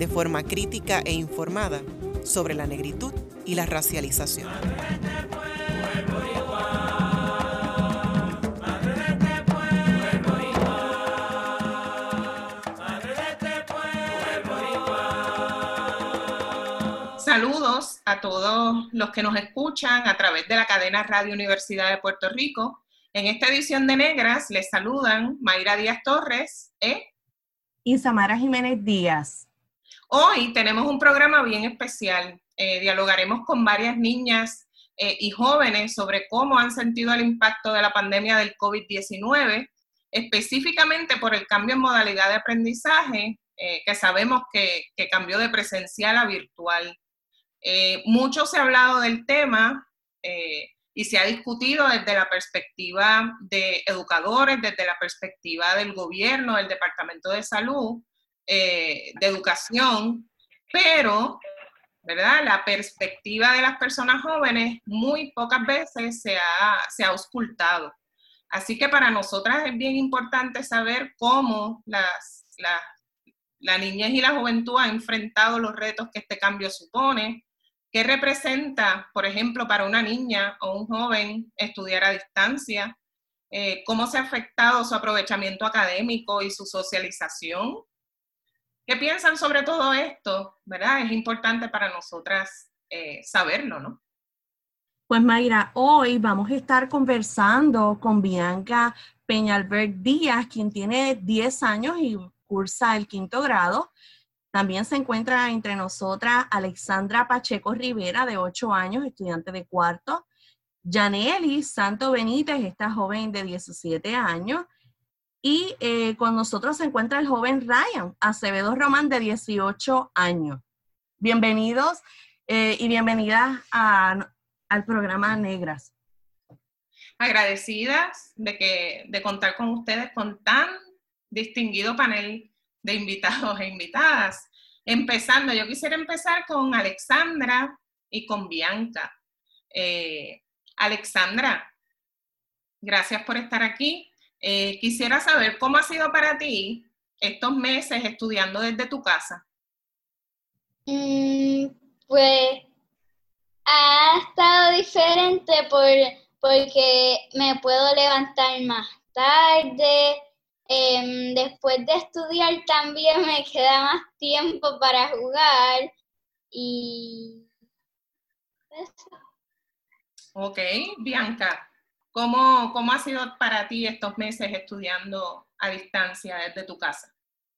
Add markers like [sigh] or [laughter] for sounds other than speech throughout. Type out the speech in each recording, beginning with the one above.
de forma crítica e informada sobre la negritud y la racialización. Saludos a todos los que nos escuchan a través de la cadena Radio Universidad de Puerto Rico. En esta edición de Negras les saludan Mayra Díaz Torres ¿eh? y Samara Jiménez Díaz. Hoy tenemos un programa bien especial. Eh, dialogaremos con varias niñas eh, y jóvenes sobre cómo han sentido el impacto de la pandemia del COVID-19, específicamente por el cambio en modalidad de aprendizaje, eh, que sabemos que, que, cambió de presencial a virtual. mucho se ha hablado del tema y se ha discutido desde la perspectiva de educadores, desde la perspectiva del gobierno, del Departamento de Salud, eh, de educación, pero, ¿verdad? La perspectiva de las personas jóvenes muy pocas veces se ha, se ha auscultado. Así que para nosotras es bien importante saber cómo las, las, la niñez y la juventud han enfrentado los retos que este cambio supone, qué representa, por ejemplo, para una niña o un joven estudiar a distancia, eh, cómo se ha afectado su aprovechamiento académico y su socialización, ¿Qué piensan sobre todo esto? ¿Verdad? Es importante para nosotras eh, saberlo, ¿no? Pues Mayra, hoy vamos a estar conversando con Bianca Peñalbert Díaz, quien tiene 10 años y cursa el quinto grado. También se encuentra entre nosotras Alexandra Pacheco Rivera, de 8 años, estudiante de cuarto. Janely Santo Benítez, esta joven de 17 años. Y eh, con nosotros se encuentra el joven Ryan Acevedo Román, de 18 años. Bienvenidos eh, y bienvenidas al programa Negras. Agradecidas de, que, de contar con ustedes con tan distinguido panel de invitados e invitadas. Empezando, yo quisiera empezar con Alexandra y con Bianca. Eh, Alexandra, gracias por estar aquí. Eh, quisiera saber cómo ha sido para ti estos meses estudiando desde tu casa. Mm, pues ha estado diferente por, porque me puedo levantar más tarde. Em, después de estudiar también me queda más tiempo para jugar y Ok, Bianca. ¿Cómo, ¿Cómo ha sido para ti estos meses estudiando a distancia desde tu casa?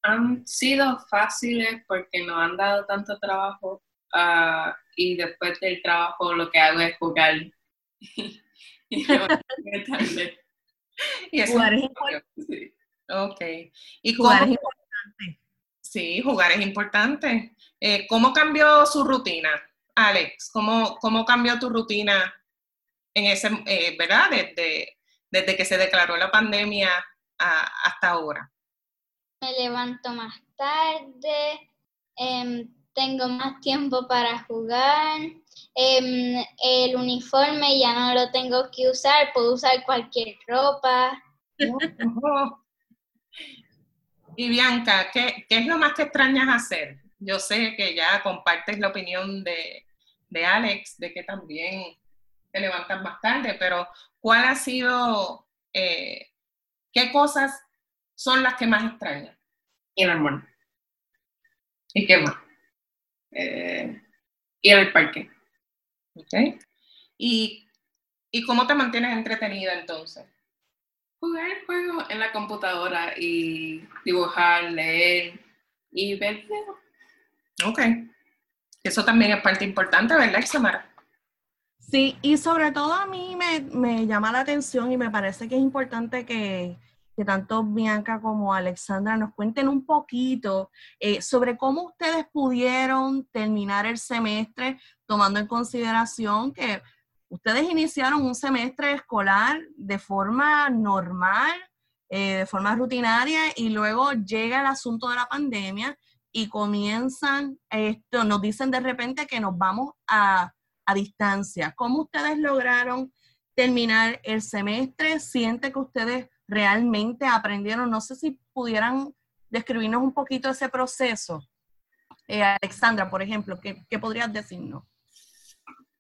Han sido fáciles porque no han dado tanto trabajo uh, y después del trabajo lo que hago es jugar. [laughs] y jugar es importante. Ok. ¿Y jugar es importante. Sí, jugar es importante. Eh, ¿Cómo cambió su rutina, Alex? ¿Cómo, ¿Cómo cambió tu rutina en ese, eh, ¿verdad? Desde, desde que se declaró la pandemia hasta ahora? Me levanto más tarde, em, tengo más tiempo para jugar, em, el uniforme ya no lo tengo que usar, puedo usar cualquier ropa. [laughs] Y Bianca, ¿qué, ¿qué, es lo más que extrañas hacer? Yo sé que ya compartes la opinión de, de Alex, de que también te levantas más tarde, pero ¿cuál ha sido, eh, qué cosas son las que más extrañas? Ir al mall. ¿Y qué más? Eh, ir al parque. Ok. ¿Y, ¿Y cómo te mantienes entretenida entonces? Jugar juegos en la computadora y dibujar, leer y ver Ok. Eso también es parte importante, ¿verdad, Samara? Sí, y sobre todo a mí me, llama la atención y me parece que es importante que, que tanto Bianca como Alexandra nos cuenten un poquito eh, sobre cómo ustedes pudieron terminar el semestre, tomando en consideración que ustedes iniciaron un semestre escolar de forma normal, eh, de forma rutinaria, y luego llega el asunto de la pandemia y comienzan, esto, nos dicen de repente que nos vamos a, a distancia. ¿Cómo ustedes lograron terminar el semestre? ¿Siente que ustedes realmente aprendieron? No sé si pudieran describirnos un poquito ese proceso. Eh, Alexandra, por ejemplo, ¿qué, qué podrías decirnos?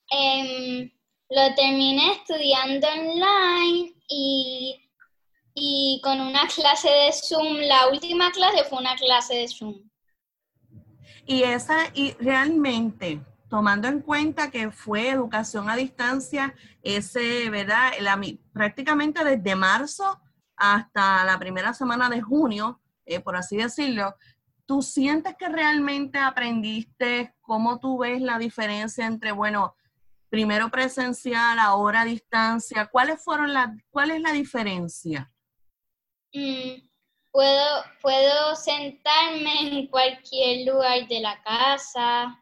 Em, lo terminé estudiando online y, y con una clase de Zoom. La última clase fue una clase de Zoom. Y esa, y realmente, tomando en cuenta que fue educación a distancia, ese, ¿verdad? prácticamente desde marzo hasta la primera semana de junio, eh, por así decirlo, ¿tú sientes que realmente aprendiste cómo tú ves la diferencia entre, bueno, primero presencial, ahora a distancia? ¿Cuáles fueron las, cuál es la diferencia? Mm, puedo, puedo sentarme en cualquier lugar de la casa.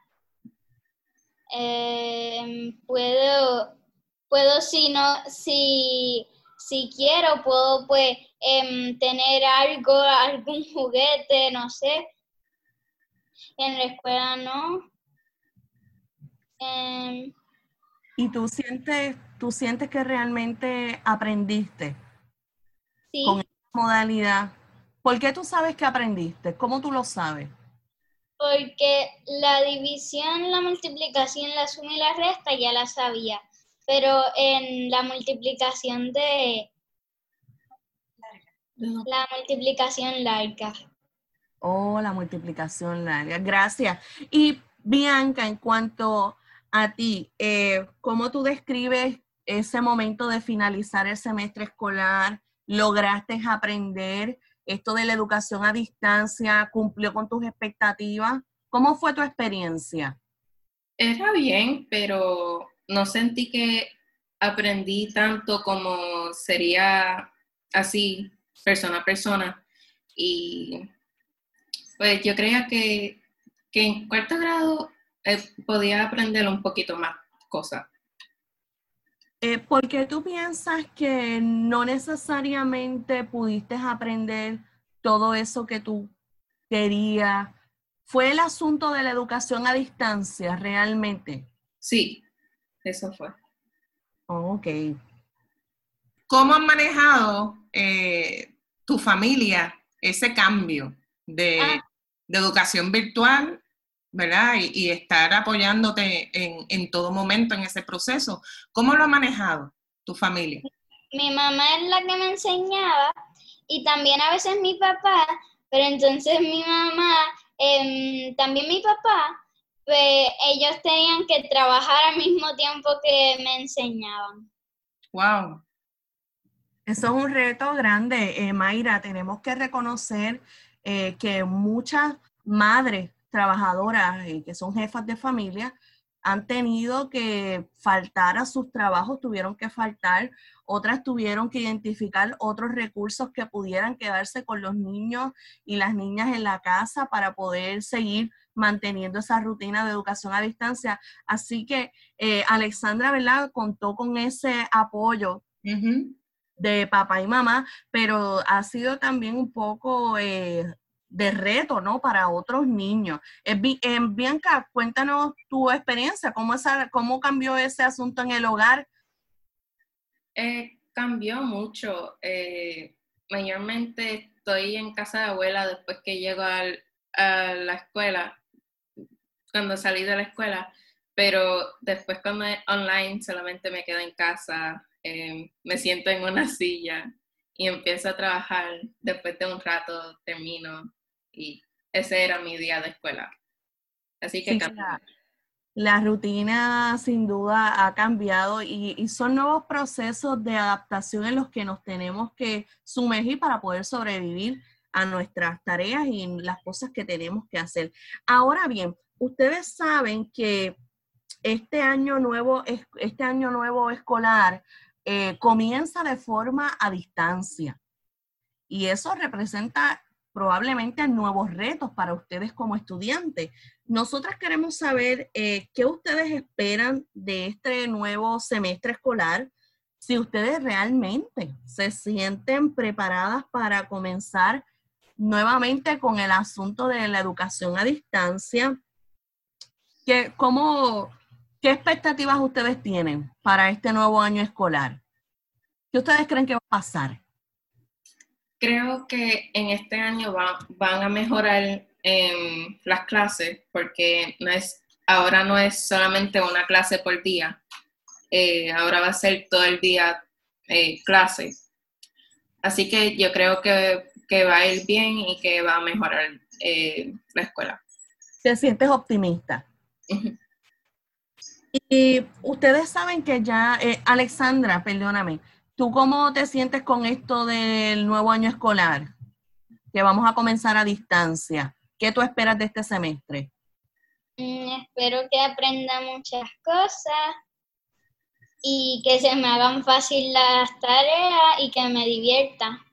Em, puedo, puedo si no, si si quiero, puedo pues em, tener algo, algún juguete, no sé. En la escuela no. Em, ¿Y tú sientes, tú sientes que realmente aprendiste sí. con esta modalidad? ¿Por qué tú sabes que aprendiste? ¿Cómo tú lo sabes? Porque la división, la multiplicación, la suma y la resta ya la sabía pero en la multiplicación de la multiplicación larga. Oh, la multiplicación larga. Gracias. Y Bianca, en cuanto a ti, eh, ¿cómo tú describes ese momento de finalizar el semestre escolar? ¿Lograste aprender esto de la educación a distancia? ¿Cumplió con tus expectativas? ¿Cómo fue tu experiencia? Era bien, pero no sentí que aprendí tanto como sería así, persona a persona. Y pues yo creía que, en cuarto grado eh, podía aprender un poquito más cosas. Eh, ¿Por qué tú piensas que no necesariamente pudiste aprender todo eso que tú querías? ¿Fue el asunto de la educación a distancia realmente? Sí, eso fue. ok. ¿Cómo han manejado eh, tu familia ese cambio de, Ah. de educación virtual, ¿verdad? Y, y estar apoyándote en, en todo momento en ese proceso. ¿Cómo lo ha manejado tu familia? Mi mamá es la que me enseñaba y también a veces mi papá, pero entonces mi mamá, em, también mi papá, pues ellos tenían que trabajar al mismo tiempo que me enseñaban. Wow. Eso es un reto grande, eh, Mayra. Tenemos que reconocer eh, que muchas madres trabajadoras eh, que son jefas de familia han tenido que faltar a sus trabajos, tuvieron que faltar, otras tuvieron que identificar otros recursos que pudieran quedarse con los niños y las niñas en la casa para poder seguir manteniendo esa rutina de educación a distancia. Así que eh, Alexandra, ¿verdad? Contó con ese apoyo de papá y mamá, pero ha sido también un poco eh, de reto, ¿no? Para otros niños. Bi- Bianca, cuéntanos tu experiencia, cómo, esa, cómo cambió ese asunto en el hogar. Eh, cambió mucho. eh, mayormente estoy en casa de abuela después que llego al- a la escuela, cuando salí de la escuela, pero después cuando es online solamente me quedo en casa, eh, me siento en una silla y empiezo a trabajar. Después de un rato termino y ese era mi día de escuela. Así que Sí, la, la rutina sin duda ha cambiado y, y son nuevos procesos de adaptación en los que nos tenemos que sumergir para poder sobrevivir a nuestras tareas y en las cosas que tenemos que hacer. Ahora bien, ustedes saben que este año nuevo, es- este año nuevo escolar eh, comienza de forma a distancia. y eso representa probablemente nuevos retos para ustedes como estudiantes. Nosotras queremos saber eh, qué ustedes esperan de este nuevo semestre escolar, si ustedes realmente se sienten preparadas para comenzar nuevamente con el asunto de la educación a distancia. ¿Qué, cómo, ¿Qué expectativas ustedes tienen para este nuevo año escolar? ¿Qué ustedes creen que va a pasar? Creo que en este año van a mejorar em, las clases porque no es, ahora no es solamente una clase por día, eh, ahora va a ser todo el día eh, clase. Así que yo creo que, va a ir bien y que va a mejorar eh, la escuela. ¿Te sientes optimista? Y ustedes saben que ya, Alexandra, perdóname, ¿Tú cómo te sientes con esto del nuevo año escolar? Que vamos a comenzar a distancia. ¿Qué tú esperas de este semestre? Mm, espero que aprenda muchas cosas y que se me hagan fácil las tareas y que me divierta.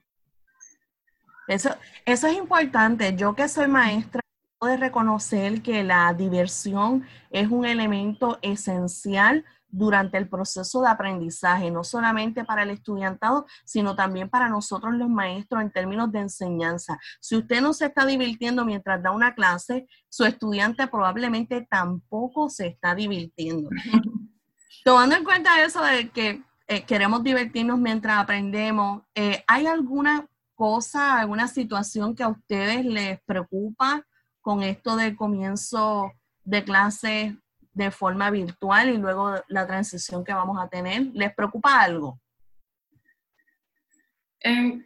Eso, eso es importante. Yo que soy maestra, puedo reconocer que la diversión es un elemento esencial durante el proceso de aprendizaje, no solamente para el estudiantado, sino también para nosotros los maestros en términos de enseñanza. Si usted no se está divirtiendo mientras da una clase, su estudiante probablemente tampoco se está divirtiendo. [laughs] Tomando en cuenta eso de que eh, queremos divertirnos mientras aprendemos, eh, ¿hay alguna cosa, alguna situación que a ustedes les preocupa con esto del comienzo de clase de forma virtual y luego la transición que vamos a tener? ¿Les preocupa algo? Em,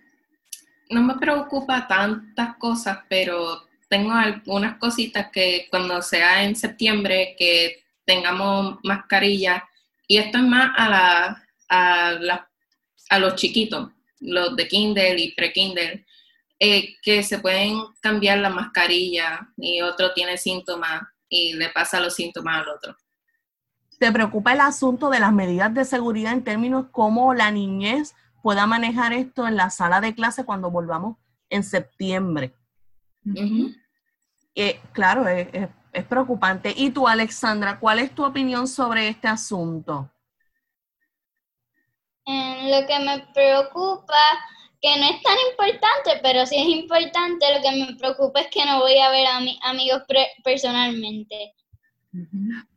no me preocupa tantas cosas, pero tengo algunas cositas que cuando sea en septiembre que tengamos mascarilla y esto es más a, la, a, a los chiquitos, los de Kindle y pre-Kindle, eh, que se pueden cambiar la mascarilla y otro tiene síntomas y le pasa los síntomas al otro. ¿Te preocupa el asunto de las medidas de seguridad en términos cómo la niñez pueda manejar esto en la sala de clase cuando volvamos en septiembre? Eh, claro, es, es, preocupante. ¿Y tú, Alexandra, cuál es tu opinión sobre este asunto? lo que me preocupa, que no es tan importante, pero sí es importante, lo que me preocupa es que no voy a ver a mis amigos personalmente.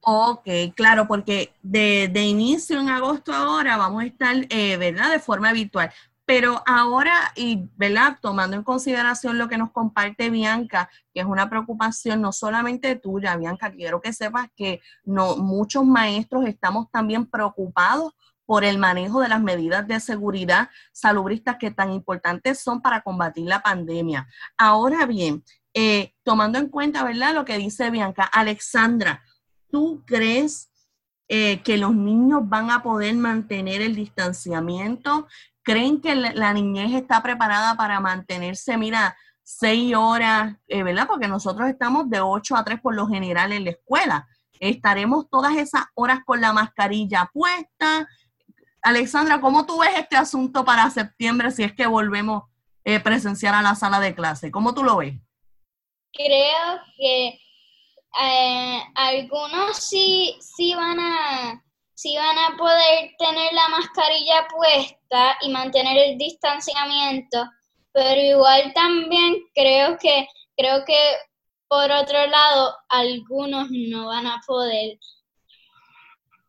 Ok, claro, porque de, inicio en agosto ahora vamos a estar, eh, ¿verdad?, de forma virtual. Pero ahora, y ¿verdad? Tomando en consideración lo que nos comparte Bianca, que es una preocupación no solamente tuya, Bianca, quiero que sepas que no, muchos maestros estamos también preocupados por el manejo de las medidas de seguridad salubristas que tan importantes son para combatir la pandemia. Ahora bien, eh, tomando en cuenta, ¿verdad? Lo que dice Bianca, Alexandra, ¿tú crees eh, que los niños van a poder mantener el distanciamiento? ¿Creen que la, niñez está preparada para mantenerse, mira, seis horas, eh, ¿verdad? Porque nosotros estamos de ocho a tres por lo general en la escuela. ¿Estaremos todas esas horas con la mascarilla puesta? Alexandra, ¿cómo tú ves este asunto para septiembre si es que volvemos eh, presenciar a la sala de clase? ¿Cómo tú lo ves? Creo que eh, algunos sí, sí, van a, sí van a poder tener la mascarilla puesta y mantener el distanciamiento, pero igual también creo que, creo que por otro lado algunos no van a poder.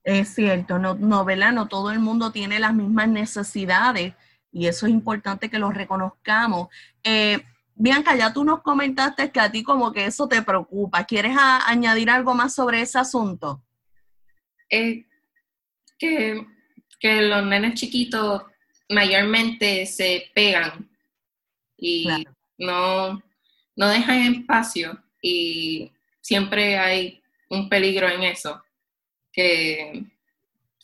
Es cierto, no, no, ¿verdad? No todo el mundo tiene las mismas necesidades y eso es importante que lo reconozcamos. Eh, Bianca, ya tú nos comentaste que a ti como que eso te preocupa. ¿Quieres añadir algo más sobre ese asunto? Eh, que, que, los nenes chiquitos mayormente se pegan y no, no dejan espacio y siempre hay un peligro en eso que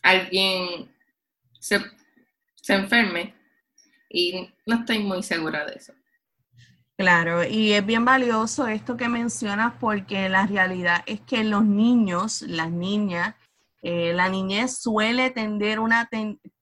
alguien se, enferme y no estoy muy segura de eso. Claro, y es bien valioso esto que mencionas porque la realidad es que los niños, las niñas, eh, la niñez suele tender una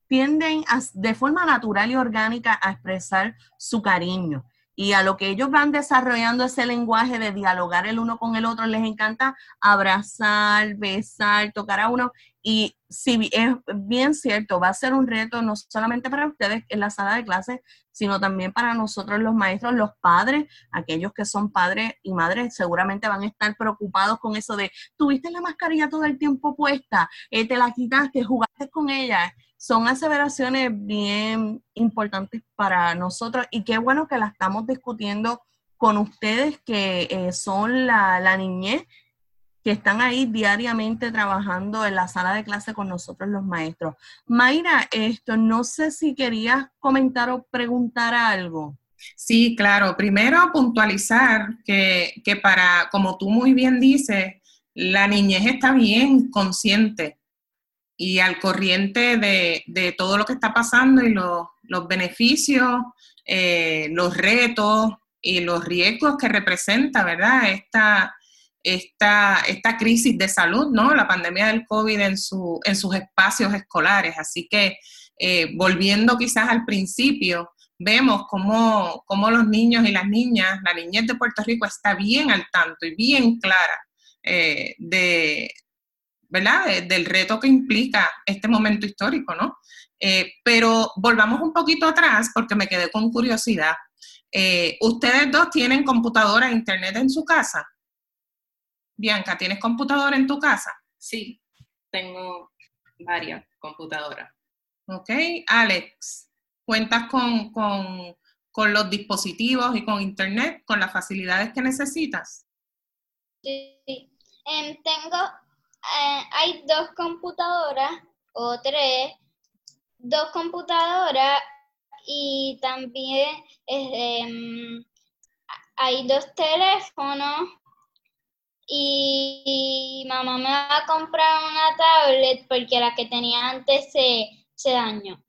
tienden de forma natural y orgánica a expresar su cariño. Y a lo que ellos van desarrollando ese lenguaje de dialogar el uno con el otro, les encanta abrazar, besar, tocar a uno. Y si es bien cierto, va a ser un reto no solamente para ustedes en la sala de clases, sino también para nosotros los maestros, los padres, aquellos que son padres y madres, seguramente van a estar preocupados con eso de, tuviste la mascarilla todo el tiempo puesta, eh, te la quitaste, jugaste con ella. Son aseveraciones bien importantes para nosotros y qué bueno que la estamos discutiendo con ustedes que eh, son la, la niñez que están ahí diariamente trabajando en la sala de clase con nosotros los maestros. Mayra, esto, no sé si querías comentar o preguntar algo. Sí, claro. Primero puntualizar que, que para, como tú muy bien dices, la niñez está bien consciente y al corriente de, de todo lo que está pasando y los, los beneficios, eh, los retos y los riesgos que representa, ¿verdad? Esta, esta, esta crisis de salud, ¿no? La pandemia del COVID en, su, en sus espacios escolares. Así que, eh, volviendo quizás al principio, vemos cómo, cómo, los niños y las niñas, la niñez de Puerto Rico está bien al tanto y bien clara eh, de, ¿verdad? del reto que implica este momento histórico, ¿no? Eh, pero volvamos un poquito atrás porque me quedé con curiosidad. ¿Ustedes dos tienen computadora e internet en su casa? Bianca, ¿tienes computadora en tu casa? Sí, tengo varias computadoras. Ok, Alex, ¿cuentas con, los dispositivos y con internet, con las facilidades que necesitas? Sí, em, tengo, eh, hay dos computadoras o tres, dos computadoras y también em, hay dos teléfonos y mamá me va a comprar una tablet porque la que tenía antes se, dañó.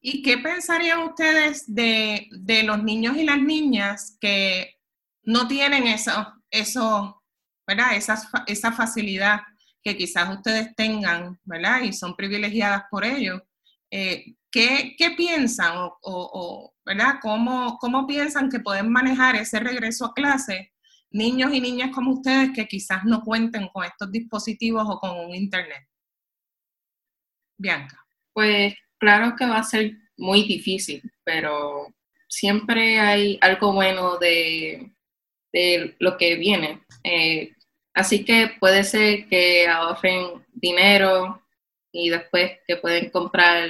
¿Y qué pensarían ustedes de, los niños y las niñas que no tienen eso, eso ¿verdad? Esa, esa facilidad que quizás ustedes tengan, ¿verdad? Y son privilegiadas por ello. Eh, ¿qué, piensan o, ¿verdad? ¿Cómo, ¿Cómo piensan que pueden manejar ese regreso a clase niños y niñas como ustedes que quizás no cuenten con estos dispositivos o con un internet? Bianca. Pues claro que va a ser muy difícil, pero siempre hay algo bueno de, lo que viene. Eh, así que puede ser que ahorren dinero y después que pueden comprar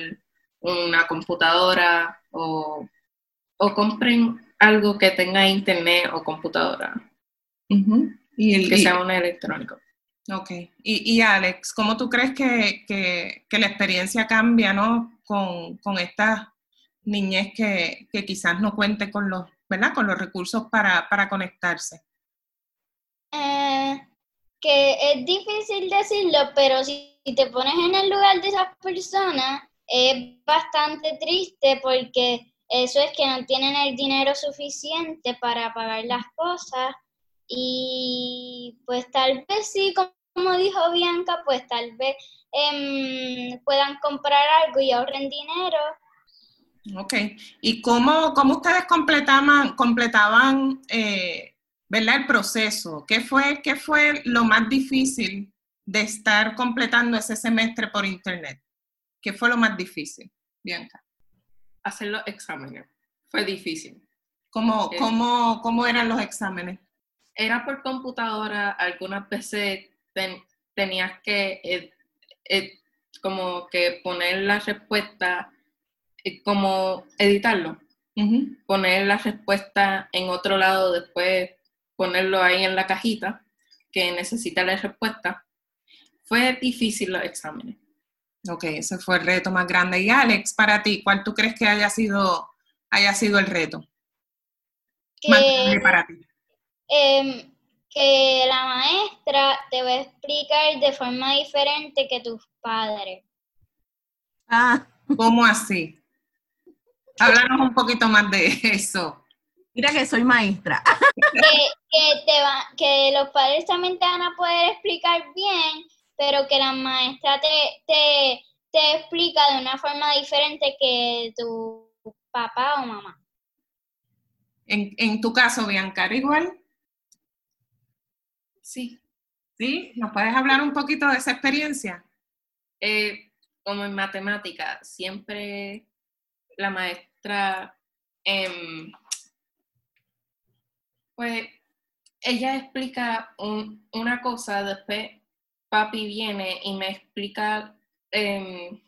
una computadora o, o compren algo que tenga internet o computadora y el, que sea un electrónico. Ok. Y, y, Alex, ¿cómo tú crees que, que, la experiencia cambia, ¿no? Con, con esta niñez que, que, quizás no cuente con los, ¿verdad? Con los recursos para, para conectarse. Eh, que es difícil decirlo, pero si te pones en el lugar de esas personas, es bastante triste porque eso es que no tienen el dinero suficiente para pagar las cosas y pues tal vez sí, como dijo Bianca, pues tal vez em, puedan comprar algo y ahorren dinero. Ok. ¿Y cómo, cómo ustedes completaban, completaban eh, ¿verdad? el proceso? ¿Qué fue, ¿Qué fue lo más difícil de estar completando ese semestre por internet? ¿Qué fue lo más difícil, Bianca? Hacer los exámenes. Fue difícil. ¿Cómo, eh, cómo, cómo eran los exámenes? era por computadora, algunas veces tenías que eh, eh, como que poner la respuesta, como editarlo, poner la respuesta en otro lado, después ponerlo ahí en la cajita que necesita la respuesta. Fue difícil los exámenes. Ok, ese fue el reto más grande. Y Alex, para ti, ¿cuál tú crees que haya sido, haya sido el reto? más grande para ti Em, que la maestra te va a explicar de forma diferente que tus padres. Ah, ¿cómo así? Háblanos un poquito más de eso. Mira que soy maestra. [laughs] Que, te va, que los padres también te van a poder explicar bien, pero que la maestra te, te, te explica de una forma diferente que tu papá o mamá. En, en tu caso, Bianca, igual? Sí. ¿Sí? ¿Nos puedes hablar un poquito de esa experiencia? Eh, como en matemática, siempre la maestra, em, pues ella explica una cosa, después papi viene y me explica em,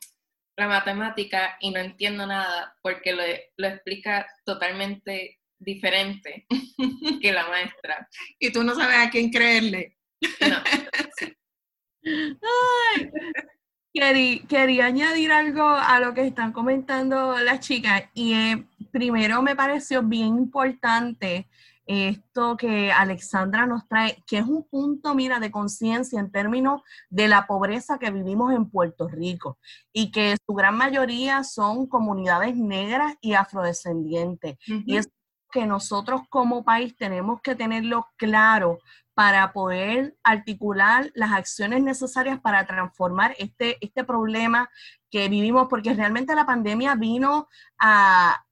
la matemática y no entiendo nada porque lo, lo explica totalmente diferente [laughs] que la maestra. Y tú no sabes a quién creerle. No. [laughs] quería, añadir algo a lo que están comentando las chicas y eh, primero me pareció bien importante esto que Alexandra nos trae, que es un punto, mira, de conciencia en términos de la pobreza que vivimos en Puerto Rico y que su gran mayoría son comunidades negras y afrodescendientes. Y es que nosotros como país tenemos que tenerlo claro para poder articular las acciones necesarias para transformar este, este problema que vivimos, porque realmente la pandemia vino a,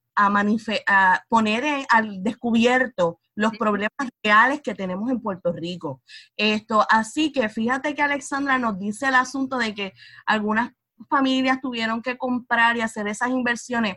a, poner al descubierto los problemas reales que tenemos en Puerto Rico. Esto, así que fíjate que Alexandra nos dice el asunto de que algunas familias tuvieron que comprar y hacer esas inversiones.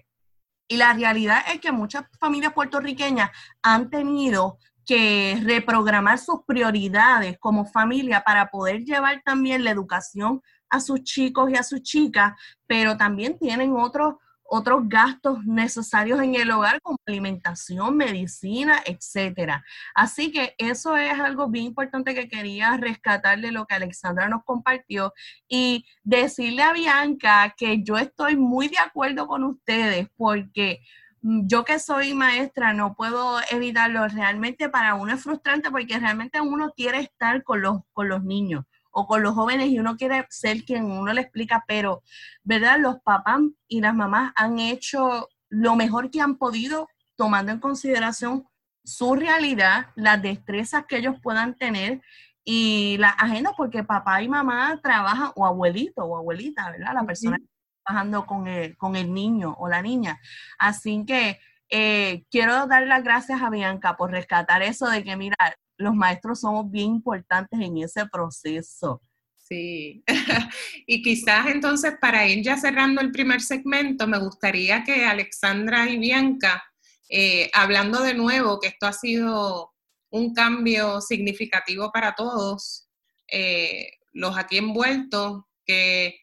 Y la realidad es que muchas familias puertorriqueñas han tenido que reprogramar sus prioridades como familia para poder llevar también la educación a sus chicos y a sus chicas, pero también tienen otros otros gastos necesarios en el hogar como alimentación, medicina, etcétera. Así que eso es algo bien importante que quería rescatar de lo que Alexandra nos compartió y decirle a Bianca que yo estoy muy de acuerdo con ustedes porque Mm, yo que soy maestra no puedo evitarlo. Realmente para uno es frustrante porque realmente uno quiere estar con los, con los niños o con los jóvenes y uno quiere ser quien uno le explica, pero, ¿verdad? Los papás y las mamás han hecho lo mejor que han podido tomando en consideración su realidad, las destrezas que ellos puedan tener y las agendas, porque papá y mamá trabajan, o abuelito o abuelita, ¿verdad? La persona trabajando con el, con el niño o la niña. Así que eh, quiero dar las gracias a Bianca por rescatar eso de que, mira, los maestros somos bien importantes en ese proceso. Sí, [laughs] y quizás entonces para ir ya cerrando el primer segmento, me gustaría que Alexandra y Bianca, eh, hablando de nuevo que esto ha sido un cambio significativo para todos, eh, los aquí envueltos, que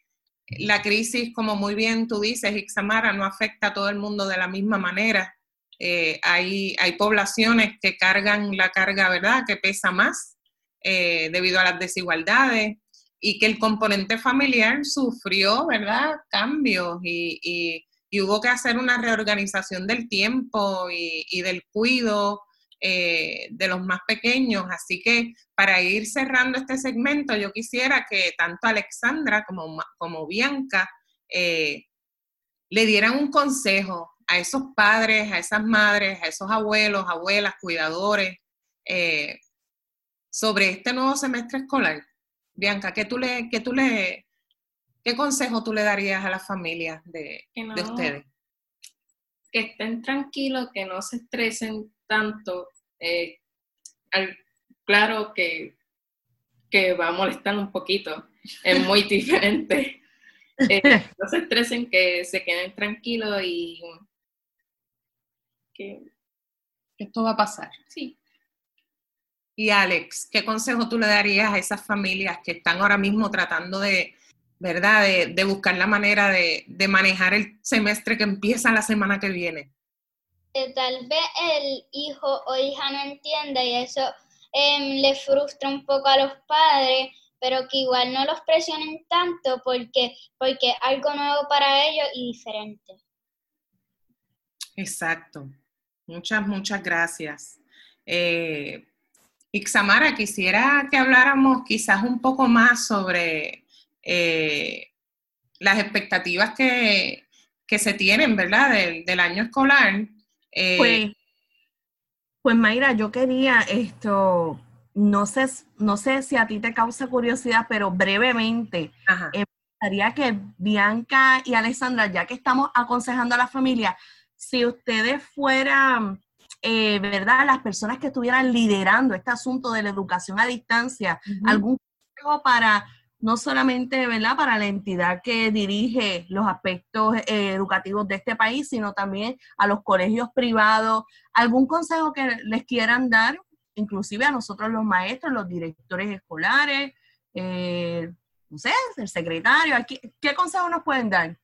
la crisis, como muy bien tú dices, Ixamara, no afecta a todo el mundo de la misma manera. Eh, hay, poblaciones que cargan la carga, ¿verdad?, que pesa más eh, debido a las desigualdades y que el componente familiar sufrió, ¿verdad?, cambios y, hubo que hacer una reorganización del tiempo y, y del cuido eh, de los más pequeños. Así que para ir cerrando este segmento, yo quisiera que tanto Alexandra como, como Bianca eh, le dieran un consejo a esos padres, a esas madres, a esos abuelos, abuelas, cuidadores, eh, sobre este nuevo semestre escolar. Bianca, ¿qué tú le, qué tú le, qué consejo tú le darías a las familias de, de ustedes? Que estén tranquilos, que no se estresen tanto. Eh, claro que, que va a molestar un poquito, es muy [laughs] diferente. Eh, no se estresen, que se queden tranquilos y que esto va a pasar. Sí. Y Alex, ¿qué consejo tú le darías a esas familias que están ahora mismo tratando de, ¿verdad? De, buscar la manera de, de, manejar el semestre que empieza la semana que viene que tal vez el hijo o hija no entienda y eso em, le frustra un poco a los padres, pero que igual no los presionen tanto porque, porque es algo nuevo para ellos y diferente. Exacto. Muchas, muchas gracias. Eh, Ixamara, quisiera que habláramos quizás un poco más sobre eh, las expectativas que, se tienen, ¿verdad?, del, del año escolar eh, pues, pues Mayra, yo quería esto, no sé, no sé si a ti te causa curiosidad, pero brevemente, en gustaría que Bianca y Alessandra, ya que estamos aconsejando a la familia, si ustedes fueran, eh, ¿verdad?, las personas que estuvieran liderando este asunto de la educación a distancia, algún consejo para no solamente, ¿verdad?, para la entidad que dirige los aspectos eh, educativos de este país, sino también a los colegios privados. ¿Algún consejo que les quieran dar, inclusive a nosotros los maestros, los directores escolares, eh, no sé, el secretario? ¿Qué consejo nos pueden dar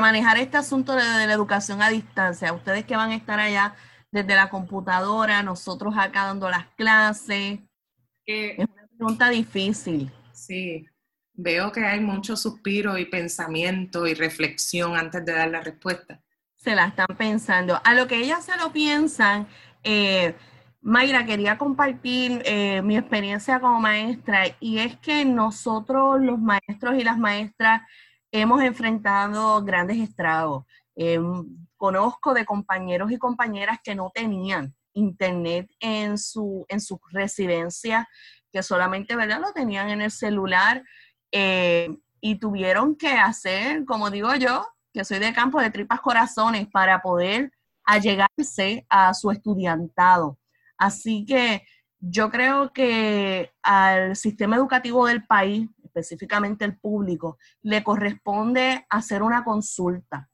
manejar este asunto de, la educación a distancia? Ustedes que van a estar allá desde la computadora, nosotros acá dando las clases. es una pregunta difícil. Sí, veo que hay mucho suspiro y pensamiento y reflexión antes de dar la respuesta. Se la están pensando. A lo que ellas se lo piensan, eh, Mayra, quería compartir eh, mi experiencia como maestra y es que nosotros los maestros y las maestras hemos enfrentado grandes estragos. Eh, conozco de compañeros y compañeras que no tenían internet en su, en su residencia que solamente, ¿verdad? Lo tenían en el celular eh, y tuvieron que hacer, como digo yo, que soy de campo de tripas corazones, para poder allegarse a su estudiantado. Así que yo creo que al sistema educativo del país, específicamente el público, le corresponde hacer una consulta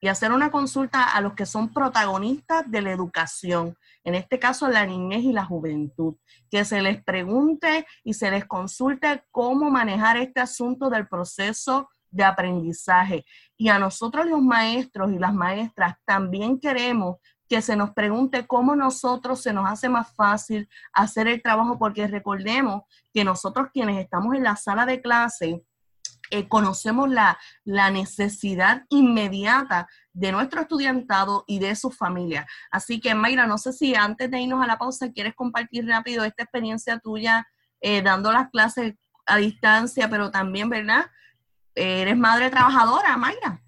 y hacer una consulta a los que son protagonistas de la educación, en este caso la niñez y la juventud, que se les pregunte y se les consulte cómo manejar este asunto del proceso de aprendizaje. Y a nosotros los maestros y las maestras también queremos que se nos pregunte cómo nosotros se nos hace más fácil hacer el trabajo, porque recordemos que nosotros quienes estamos en la sala de clase, eh, conocemos la, necesidad inmediata de nuestro estudiantado y de su familia. Así que, Mayra, no sé si antes de irnos a la pausa quieres compartir rápido esta experiencia tuya eh, dando las clases a distancia, pero también, ¿verdad? eres madre trabajadora, Mayra.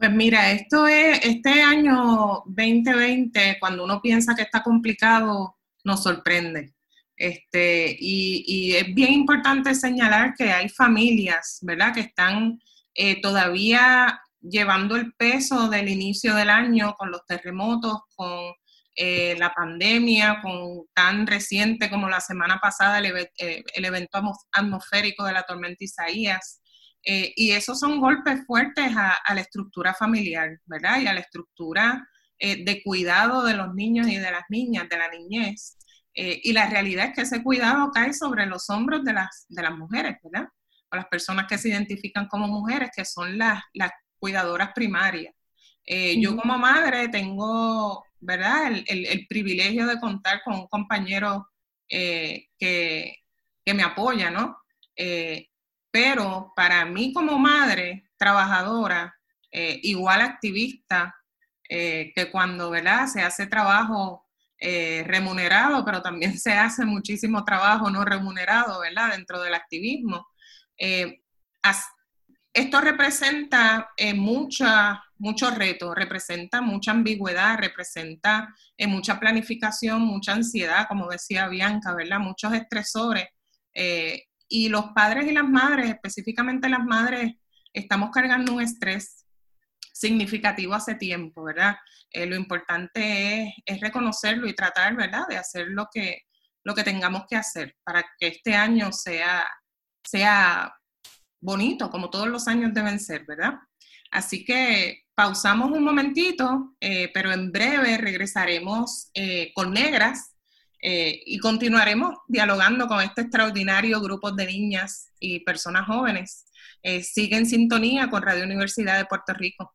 Pues mira, esto es este año 2020, cuando uno piensa que está complicado, nos sorprende. Este, y, es bien importante señalar que hay familias, ¿verdad?, que están eh, todavía llevando el peso del inicio del año con los terremotos, con eh, la pandemia, con tan reciente como la semana pasada el, eh, evento atmosférico de la tormenta Isaías. Y esos son golpes fuertes a, a, la estructura familiar, ¿verdad? Y a la estructura de cuidado de los niños y de las niñas, de la niñez. Eh, y la realidad es que ese cuidado cae sobre los hombros de las, de las mujeres, ¿verdad? O las personas que se identifican como mujeres, que son las, las cuidadoras primarias. Eh, yo como madre tengo, ¿verdad?, el, el, privilegio de contar con un compañero eh, que, que, me apoya, ¿no? Pero para mí como madre trabajadora, igual activista, que cuando, ¿verdad?, se hace trabajo eh, remunerado, pero también [laughs] se hace muchísimo trabajo no remunerado, ¿verdad? Dentro del activismo. Eh, esto representa eh, mucha, mucho reto, representa mucha ambigüedad, representa mucha planificación, mucha ansiedad, como decía Bianca, ¿verdad? Muchos estresores. Y los padres y las madres, específicamente las madres, estamos cargando un estrés significativo hace tiempo, ¿verdad? Eh, lo importante es, reconocerlo y tratar, ¿verdad?, de hacer lo que, lo que tengamos que hacer para que este año sea, sea bonito, como todos los años deben ser, ¿verdad? Así que pausamos un momentito, eh, pero en breve regresaremos eh, con Negras y continuaremos dialogando con este extraordinario grupo de niñas y personas jóvenes. sigue en sintonía con Radio Universidad de Puerto Rico.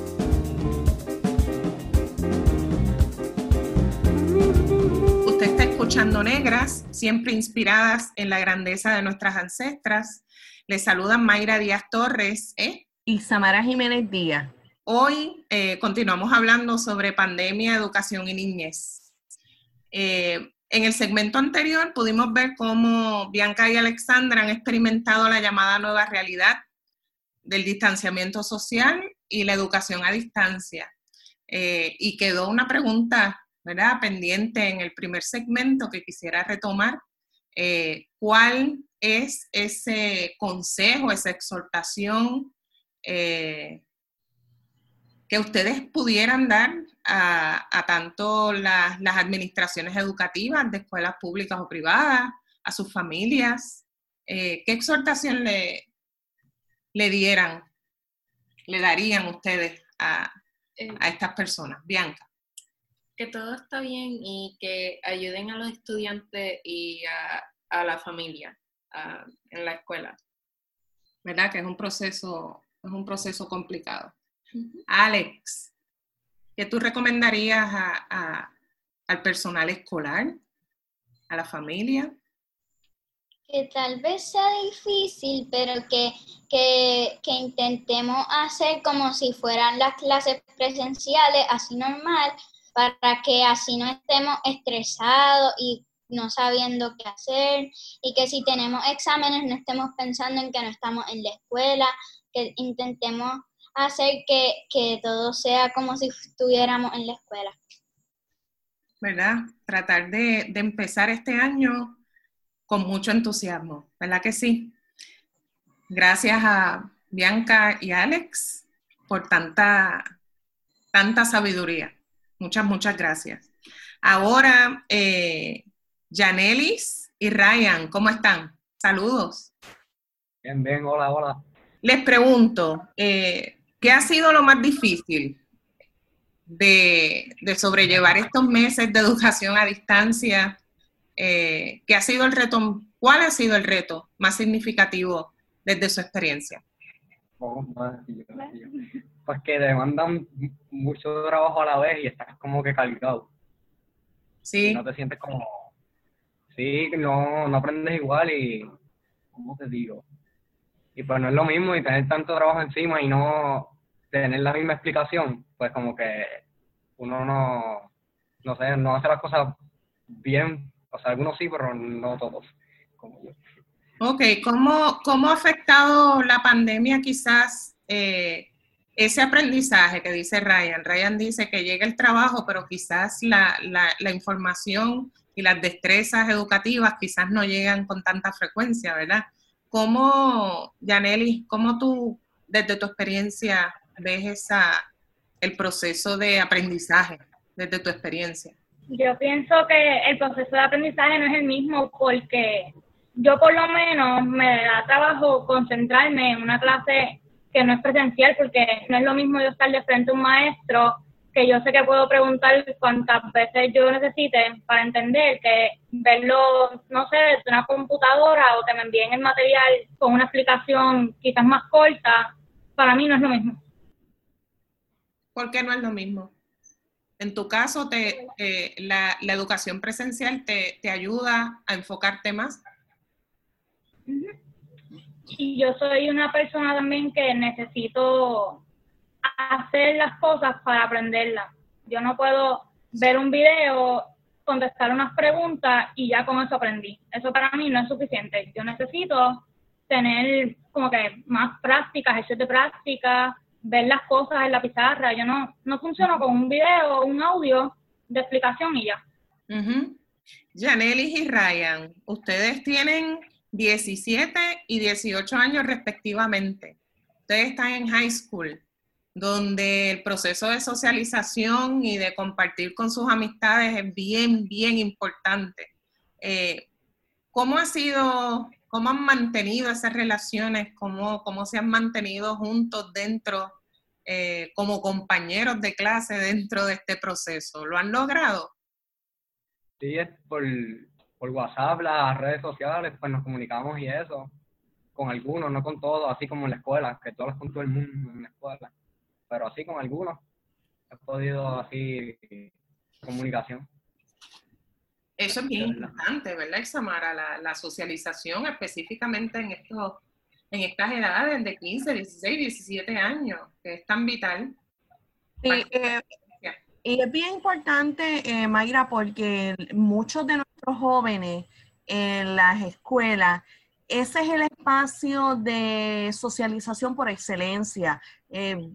Escuchando Negras, siempre inspiradas en la grandeza de nuestras ancestras les saludan Mayra Díaz Torres. ¿eh? Y Samara Jiménez Díaz. hoy eh, continuamos hablando sobre pandemia, educación y niñez. Eh, en el segmento anterior pudimos ver cómo Bianca y Alexandra han experimentado la llamada nueva realidad del distanciamiento social y la educación a distancia. Eh, y quedó una pregunta, ¿verdad?, pendiente en el primer segmento que quisiera retomar. Eh, ¿Cuál es ese consejo, esa exhortación eh, que ustedes pudieran dar a, tanto las administraciones educativas de escuelas públicas o privadas, a sus familias? ¿Qué exhortación le, le dieran, le darían ustedes a, Eh, a estas personas? Bianca. Que todo está bien y que ayuden a los estudiantes y a, a la familia a- en la escuela. ¿verdad? Que es un proceso, es un proceso complicado. Alex, ¿qué tú recomendarías a- a- al personal escolar, a la familia? que tal vez sea difícil, pero que, que, que intentemos hacer como si fueran las clases presenciales, así normal, para que así no estemos estresados y no sabiendo qué hacer, y que si tenemos exámenes no estemos pensando en que no estamos en la escuela, que intentemos hacer que, que todo sea como si estuviéramos en la escuela. ¿verdad? Tratar de, de empezar este año con mucho entusiasmo, ¿verdad que sí? Gracias a Bianca y Alex por tanta, tanta sabiduría. Muchas, muchas gracias. Ahora, eh, Janelis y Ryan, ¿cómo están? Saludos. Bien, bien, hola, hola. Les pregunto, eh, ¿qué ha sido lo más difícil de, de sobrellevar estos meses de educación a distancia? Eh, ¿Qué ha sido el reto? ¿Cuál ha sido el reto más significativo desde su experiencia? Pues que demandan mucho trabajo a la vez y estás como que cargado. Sí, No te sientes como... Sí, no, no aprendes igual y... ¿Cómo te digo? Y pues no es lo mismo y tener tanto trabajo encima y no tener la misma explicación, pues como que uno no, no sé, no hace las cosas bien. O sea, algunos sí, pero no todos, como yo. ok. ¿Cómo, cómo ha afectado la pandemia quizás eh, ese aprendizaje que dice Ryan? Ryan dice que llega el trabajo, pero quizás la, la, la información y las destrezas educativas quizás no llegan con tanta frecuencia, ¿verdad? ¿Cómo, Yaneli, cómo tú, desde tu experiencia, ves esa, el proceso de aprendizaje, desde tu experiencia? Yo pienso que el proceso de aprendizaje no es el mismo porque yo por lo menos me da trabajo concentrarme en una clase que no es presencial porque no es lo mismo yo estar de frente a un maestro que yo sé que puedo preguntar cuantas veces yo necesite para entender que verlo, no sé, desde una computadora o que me envíen el material con una explicación quizás más corta, para mí no es lo mismo. ¿Por qué no es lo mismo? En tu caso, te, eh, la, la educación presencial te, te ayuda a enfocarte más. Y yo soy una persona también que necesito hacer las cosas para aprenderlas. Yo no puedo ver un video, contestar unas preguntas y ya con eso aprendí. Eso para mí no es suficiente. Yo necesito tener como que más prácticas, ejercicios de práctica, ver las cosas en la pizarra. Yo no, no funciono con un video un audio de explicación y ya. Ujú. Yanelis y Ryan, ustedes tienen 17 y 18 años respectivamente. Ustedes están en high school, donde el proceso de socialización y de compartir con sus amistades es bien, bien importante. Eh, ¿Cómo ha sido, cómo han mantenido esas relaciones? ¿Cómo, cómo se han mantenido juntos dentro, eh, como compañeros de clase dentro de este proceso? ¿Lo han logrado? Sí, es por, por WhatsApp, las redes sociales, pues nos comunicamos y eso, con algunos, no con todos, así como en la escuela, que todos con todo el mundo en la escuela, pero así con algunos, he podido así comunicación. Eso es bien importante, ¿verdad, Examara? La, la socialización específicamente en, estos, en estas edades de 15, 16, 17 años, que es tan vital eh, y es bien importante, eh, Mayra, porque muchos de nuestros jóvenes en las escuelas, ese es el espacio de socialización por excelencia. Eh,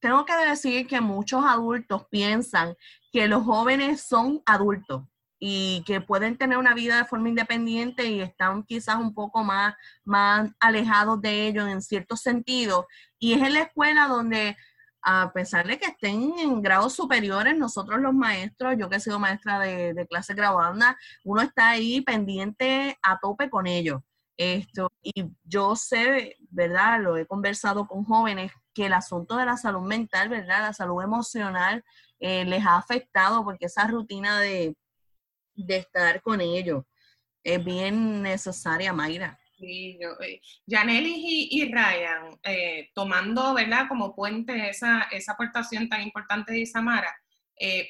tengo que decir que muchos adultos piensan que los jóvenes son adultos y que pueden tener una vida de forma independiente y están quizás un poco más, más alejados de ellos en cierto sentido. Y es en la escuela donde, a pesar de que estén en grados superiores, nosotros los maestros, yo que he sido maestra de, clase graduanda, uno está ahí pendiente a tope con ellos. Esto, y yo sé, ¿verdad? Lo he conversado con jóvenes que el asunto de la salud mental, ¿verdad? La salud emocional eh, les ha afectado porque esa rutina de, de estar con ellos. Es bien necesaria, Mayra. Sí, yo, eh, y, Ryan, eh, tomando, ¿verdad? Como puente esa, esa aportación tan importante de Isamara, eh,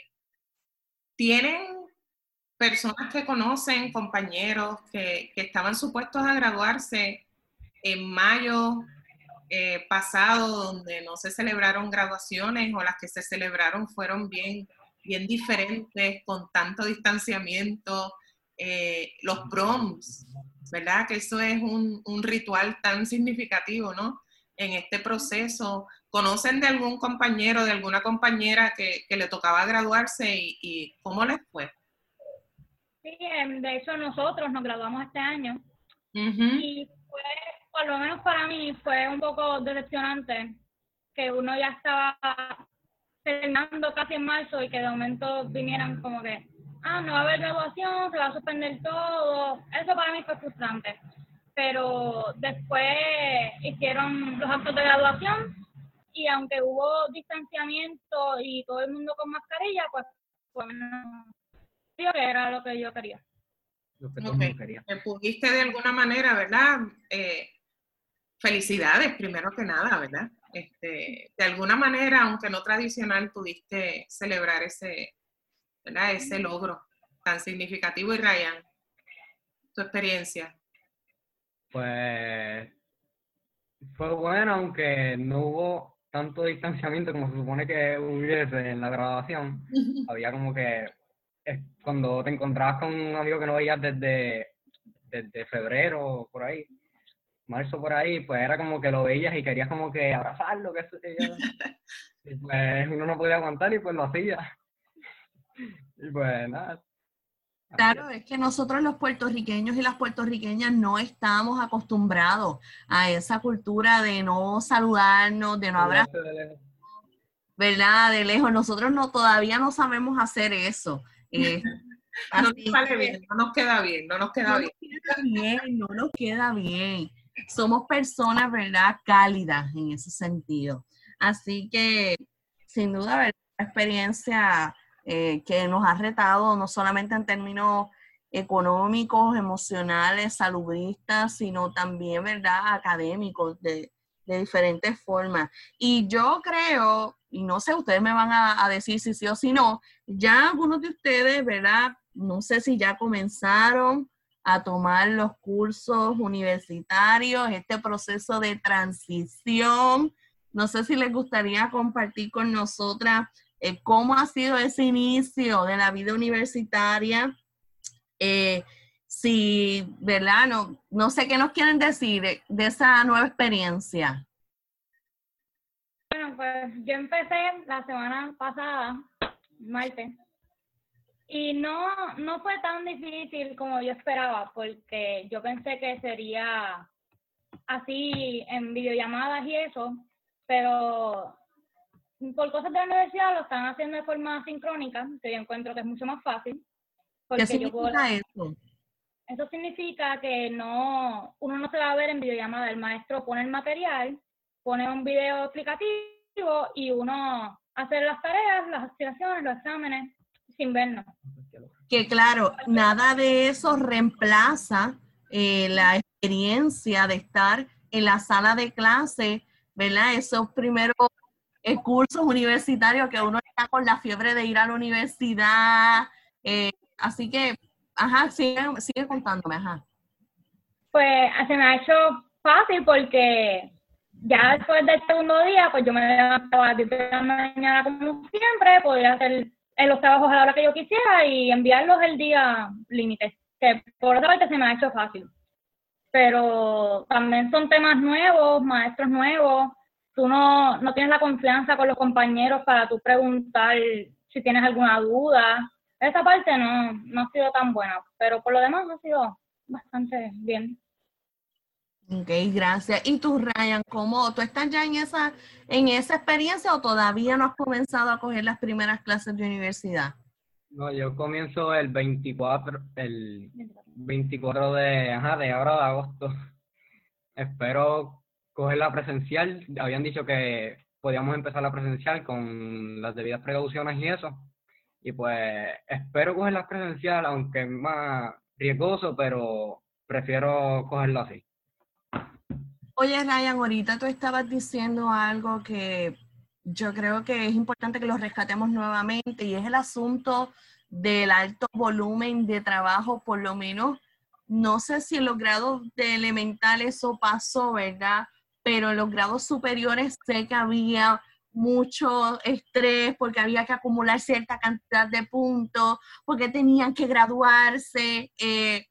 tienen personas que conocen, compañeros que, que, estaban supuestos a graduarse en mayo pasado, donde no se celebraron graduaciones o las que se celebraron fueron bien bien diferentes, con tanto distanciamiento, eh, los proms, ¿verdad? Que eso es un, ritual tan significativo, ¿no? En este proceso, ¿conocen de algún compañero, de alguna compañera que, le tocaba graduarse y, cómo les fue? Sí, em, de hecho nosotros nos graduamos este año y fue, por lo menos para mí, fue un poco decepcionante que uno ya estaba terminando casi en marzo y que de momento vinieran como que, ah, no va a haber graduación, se va a suspender todo. Eso para mí fue frustrante. Pero después hicieron los actos de graduación y aunque hubo distanciamiento y todo el mundo con mascarilla, pues, pues no, que era lo que yo quería. Lo que quería. pudiste de alguna manera, ¿verdad? Eh, felicidades, primero que nada, ¿verdad? Este, de alguna manera, aunque no tradicional, pudiste celebrar ese, ese logro tan significativo. Y Ryan, tu experiencia. Pues fue bueno, aunque no hubo tanto distanciamiento como se supone que hubiese en la grabación. Había como que cuando te encontrabas con un amigo que no veías desde, desde febrero por ahí, marzo por ahí, pues era como que lo veías y querías como que abrazarlo, que [laughs] y pues uno no podía aguantar y pues lo hacía. Y nada. Claro, es que nosotros los puertorriqueños y las puertorriqueñas no estamos acostumbrados a esa cultura de no saludarnos, de no abrazar. ¿Verdad? De lejos. Nosotros no todavía no sabemos hacer eso. Eh, [laughs] no nos sale bien, no nos queda bien, no nos queda bien. Nos queda bien, no nos queda bien somos personas, ¿verdad? Cálidas en ese sentido. Así que, sin duda, ¿verdad? la experiencia eh, que nos ha retado, no solamente en términos económicos, emocionales, saludistas, sino también, ¿verdad?, académicos, de, diferentes formas. Y yo creo, y no sé, ustedes me van a, a, decir si sí o si no, ya algunos de ustedes, ¿verdad? No sé si ya comenzaron a tomar los cursos universitarios, este proceso de transición. No sé si les gustaría compartir con nosotras eh, cómo ha sido ese inicio de la vida universitaria. Eh, si, ¿verdad? No, no sé qué nos quieren decir de, esa nueva experiencia. Bueno, pues yo empecé la semana pasada, martes, y no, no fue tan difícil como yo esperaba, porque yo pensé que sería así en videollamadas y eso, pero por cosas de la universidad lo están haciendo de forma sincrónica, que yo encuentro que es mucho más fácil. ¿Qué significa eso? Eso significa que no, uno no se va a ver en videollamada, el maestro pone el material, pone un video explicativo y uno hace las tareas, las asignaciones, los exámenes sin vernos. Que claro, nada de eso reemplaza eh, la experiencia de estar en la sala de clase, ¿verdad? Esos primeros cursos universitarios que uno está con la fiebre de ir a la universidad. Eh, así que, ajá, sigue, sigue contándome, ajá. Pues se me ha hecho fácil porque ya después del segundo día, pues yo me levantaba a las 10 de la mañana como siempre, podía hacer los trabajos a la hora que yo quisiera y enviarlos el día límite, que por otra parte se me ha hecho fácil. Pero también son temas nuevos, maestros nuevos, tú no, no tienes la confianza con los compañeros para tú preguntar si tienes alguna duda. Esa parte no, no ha sido tan buena, pero por lo demás ha sido bastante bien. Ok, gracias. ¿Y tú, Ryan, cómo tú estás ya en esa, en esa experiencia o todavía no has comenzado a coger las primeras clases de universidad? No, yo comienzo el 24, el 24 de, ajá, de ahora de agosto. [laughs] Espero coger la presencial. Habían dicho que podíamos empezar la presencial con las debidas precauciones y eso. Y pues espero coger la presencial, aunque es más riesgoso, pero prefiero cogerlo así. Oye, Ryan, ahorita tú estabas diciendo algo que yo creo que es importante que lo rescatemos nuevamente y es el asunto del alto volumen de trabajo, por lo menos, no sé si en los grados de elemental eso pasó, ¿verdad? Pero en los grados superiores sé que había mucho estrés porque había que acumular cierta cantidad de puntos, porque tenían que graduarse. Eh,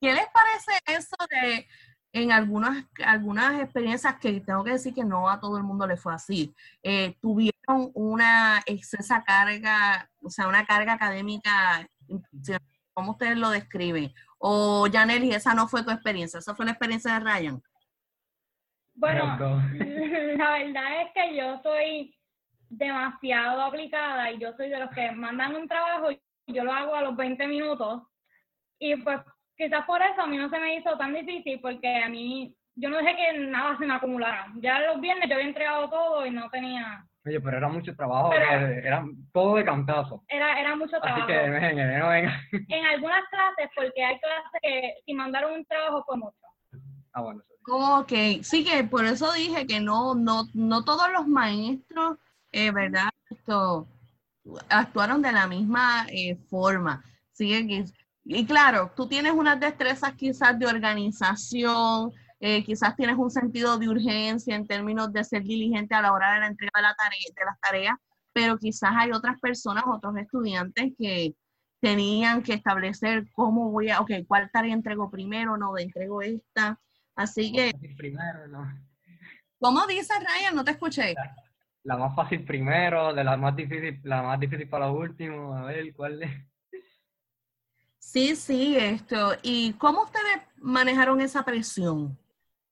¿Qué les parece eso de en algunas, algunas experiencias que tengo que decir que no a todo el mundo le fue así. Eh, tuvieron una excesa carga, o sea, una carga académica, ¿cómo ustedes lo describen? O Janely, esa no fue tu experiencia, esa fue la experiencia de Ryan. Bueno, [laughs] la verdad es que yo soy demasiado aplicada y yo soy de los que mandan un trabajo y yo lo hago a los 20 minutos y pues quizás por eso a mí no se me hizo tan difícil, porque a mí, yo no dejé que nada se me acumulara. Ya los viernes yo había entregado todo y no tenía... Oye, pero era mucho trabajo, era, todo de cantazo. Era, era mucho trabajo. Así que venga, no venga. En algunas clases, porque hay clases que si mandaron un trabajo fue mucho. Ah, bueno. Ok, sí que por eso dije que no, no, no todos los maestros, eh, ¿verdad? Esto, actuaron de la misma eh, forma. Que y claro, tú tienes unas destrezas quizás de organización, eh, quizás tienes un sentido de urgencia en términos de ser diligente a la hora de la entrega de, la tarea, de las tareas, pero quizás hay otras personas, otros estudiantes que tenían que establecer cómo voy a, ok, cuál tarea entrego primero, no, entrego esta. Así que... Primero, no. ¿Cómo dices, Ryan? No te escuché. La, más fácil primero, de la más difícil, la más difícil para lo último, a ver cuál es. Sí, sí, esto. ¿Y cómo ustedes manejaron esa presión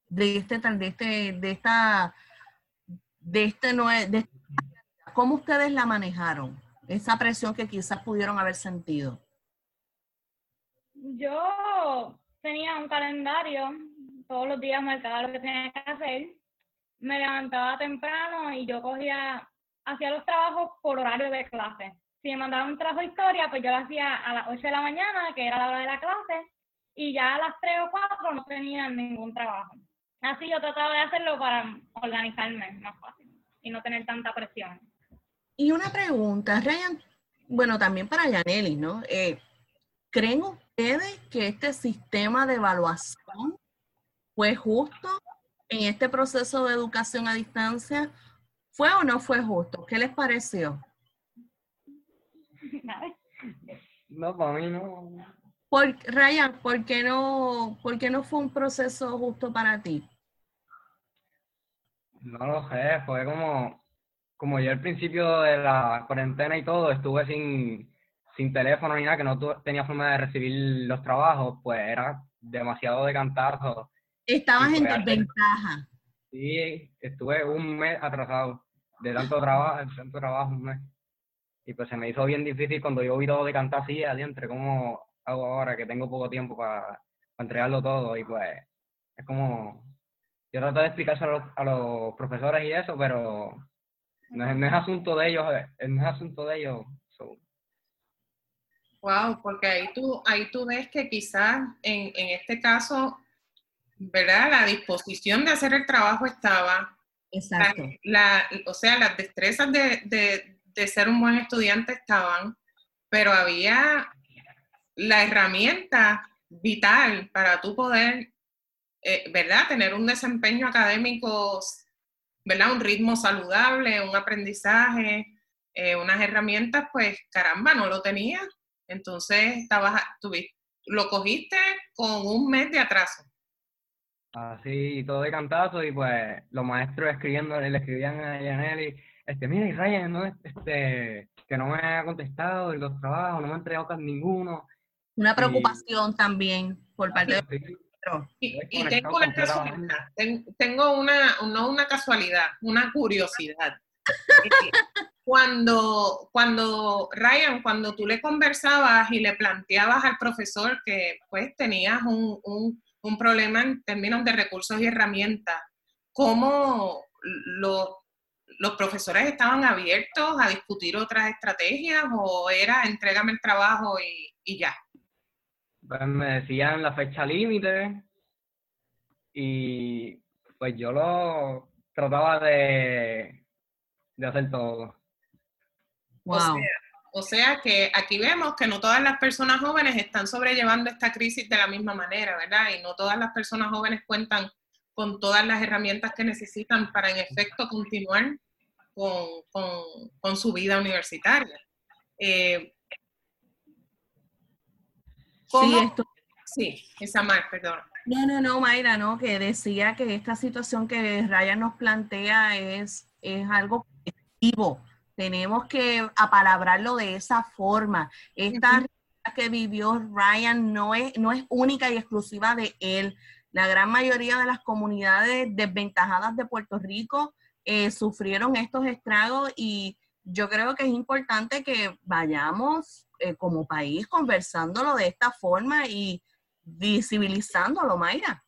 de este, de este, de esta, de este, de cómo ustedes la manejaron? Esa presión que quizás pudieron haber sentido. Yo tenía un calendario, todos los días marcaba lo que tenía que hacer. Me levantaba temprano y yo cogía, hacía los trabajos por horario de clase si me mandaban un trabajo de historia, pues yo lo hacía a las 8 de la mañana, que era la hora de la clase, y ya a las 3 o 4 no tenía ningún trabajo. Así yo trataba de hacerlo para organizarme más fácil y no tener tanta presión. Y una pregunta, Ryan, bueno, también para Yaneli, ¿no? Eh, ¿Creen ustedes que este sistema de evaluación fue justo en este proceso de educación a distancia? ¿Fue o no fue justo? ¿Qué les pareció? [laughs] No, para mí no. Por, Ryan, ¿por qué, no, ¿por qué no fue un proceso justo para ti? No lo sé, fue como, como yo al principio de la cuarentena y todo, estuve sin, sin teléfono ni nada, que no tenía forma de recibir los trabajos, pues era demasiado de cantazo. Estabas en desventaja. Sí, estuve un mes atrasado de tanto trabajo, de tanto trabajo, un mes. Y pues se me hizo bien difícil cuando yo vi todo de cantar así, adiante, ¿cómo hago ahora que tengo poco tiempo para, entregarlo todo? Y pues es como, yo trato de explicarse a los, profesores y eso, pero no es, asunto de ellos, eh, no es asunto de ellos. Wow, porque ahí tú, ahí tú ves que quizás en, este caso, ¿verdad? La disposición de hacer el trabajo estaba. Exacto. La, o sea, las destrezas de, de ser un buen estudiante estaban, pero había la herramienta vital para tú poder eh, ¿verdad? Tener un desempeño académico, ¿verdad? Un ritmo saludable, un aprendizaje, eh, unas herramientas, pues caramba, no lo tenía. Entonces estabas, tuviste, lo cogiste con un mes de atraso. Así, todo de cantazo, y pues los maestros escribiendo, le escribían a Yaneli, este, mira, y Ryan, ¿no? este, que no me ha contestado en los trabajos, no me ha entregado casi ninguno. Una preocupación también por parte de y, y tengo una casualidad, tengo una, no una casualidad, una curiosidad. cuando, cuando, Ryan, cuando tú le conversabas y le planteabas al profesor que pues tenías un, un, un problema en términos de recursos y herramientas, ¿cómo los, los profesores estaban abiertos a discutir otras estrategias o era entrégame el trabajo y, y ya? Pues me decían la fecha límite y pues yo lo trataba de, de hacer todo. O, sea, que aquí vemos que no todas las personas jóvenes están sobrellevando esta crisis de la misma manera, ¿verdad? Y no todas las personas jóvenes cuentan con todas las herramientas que necesitan para en efecto continuar con, su vida universitaria. Eh, Sí, esto. Sí, esa más, perdón. No, no, no, Mayra, no, que decía que esta situación que Ryan nos plantea es, es algo colectivo. Tenemos que apalabrarlo de esa forma. Esta realidad que vivió Ryan no es, no es única y exclusiva de él. La gran mayoría de las comunidades desventajadas de Puerto Rico eh, sufrieron estos estragos y yo creo que es importante que vayamos eh, como país conversándolo de esta forma y visibilizándolo, Mayra.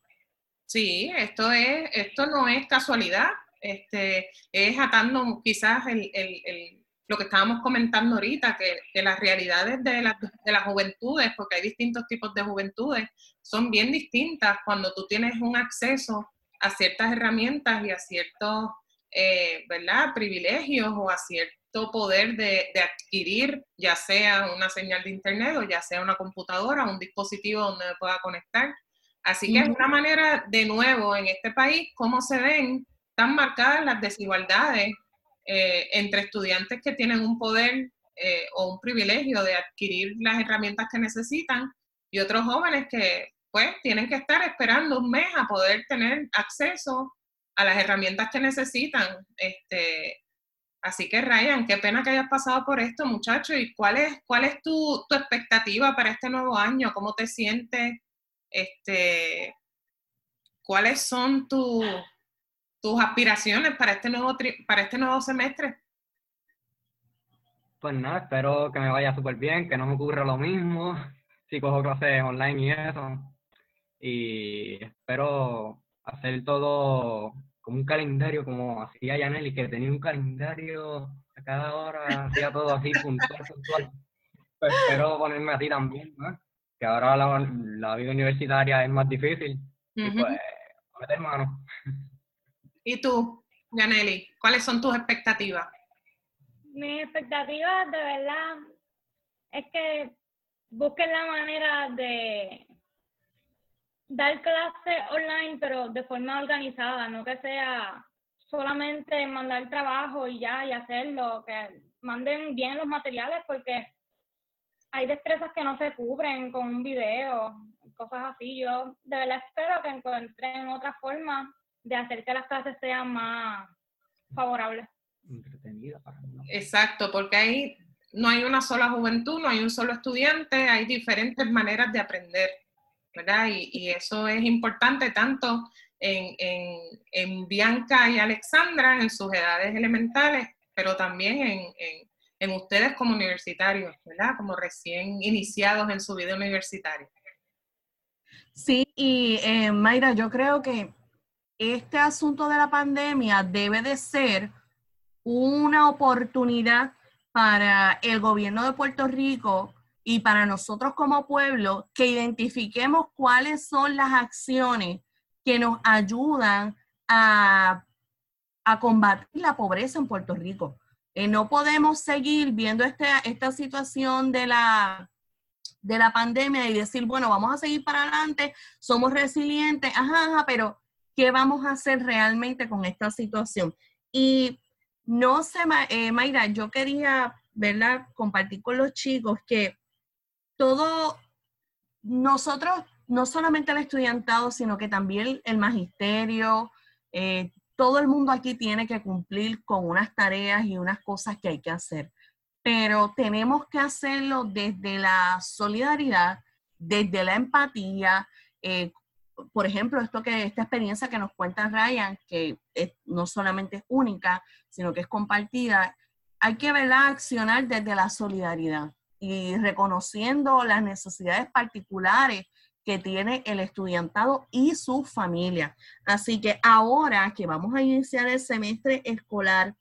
Sí, esto es, esto no es casualidad, este, es atando quizás el, lo que estábamos comentando ahorita, que, las realidades de, de, las juventudes, porque hay distintos tipos de juventudes, son bien distintas cuando tú tienes un acceso a ciertas herramientas y a ciertos, eh, ¿verdad?, privilegios o a ciertos poder de, adquirir, ya sea una señal de internet o ya sea una computadora, un dispositivo donde me pueda conectar. Así que es una manera, de nuevo, en este país, cómo se ven tan marcadas las desigualdades eh, entre estudiantes que tienen un poder eh, o un privilegio de adquirir las herramientas que necesitan y otros jóvenes que pues tienen que estar esperando un mes a poder tener acceso a las herramientas que necesitan. Este, Así que Ryan, qué pena que hayas pasado por esto, muchacho. ¿Y cuál es, cuál es tu, expectativa para este nuevo año? ¿Cómo te sientes? Este, ¿Cuáles son tus aspiraciones para este, nuevo para este nuevo semestre? Pues nada, espero que me vaya súper bien, que no me ocurra lo mismo [laughs] si cojo clases online y eso. Y espero hacer todo como un calendario, como hacía Yaneli, que tenía un calendario a cada hora, hacía todo así, [laughs] puntual, puntual. Pues espero ponerme así también, ¿no? Que ahora la, vida universitaria es más difícil. Y pues, meter mano. [laughs] ¿Y tú, Yaneli, cuáles son tus expectativas? Mis expectativas, de verdad, es que busquen la manera de dar clases online, pero de forma organizada, no que sea solamente mandar trabajo y ya, y hacerlo, que manden bien los materiales porque hay destrezas que no se cubren con un video, cosas así. Yo de verdad espero que encuentren otra forma de hacer que las clases sean más favorables. Exacto, porque ahí no hay una sola juventud, no hay un solo estudiante, hay diferentes maneras de aprender. ¿verdad? Y, eso es importante tanto en, en, Bianca y Alexandra en sus edades elementales, pero también en, ustedes como universitarios, ¿verdad? Como recién iniciados en su vida universitaria. Sí, y eh, Mayra, yo creo que este asunto de la pandemia debe de ser una oportunidad para el gobierno de Puerto Rico y para nosotros como pueblo que identifiquemos cuáles son las acciones que nos ayudan a, combatir la pobreza en Puerto Rico. Eh, no podemos seguir viendo este, esta situación de la, de la pandemia y decir, bueno, vamos a seguir para adelante, somos resilientes, ajá, ajá, pero ¿qué vamos a hacer realmente con esta situación? Y no sé, eh, Mayra, yo quería, ¿verdad?, compartir con los chicos que todo, nosotros, no solamente el estudiantado, sino que también el magisterio, eh, todo el mundo aquí tiene que cumplir con unas tareas y unas cosas que hay que hacer, pero tenemos que hacerlo desde la solidaridad, desde la empatía. Eh, por ejemplo, esto que esta experiencia que nos cuenta Ryan, que no solamente es única, sino que es compartida, hay que verla accionar desde la solidaridad y reconociendo las necesidades particulares que tiene el estudiantado y su familia. Así que ahora que vamos a iniciar el semestre escolar,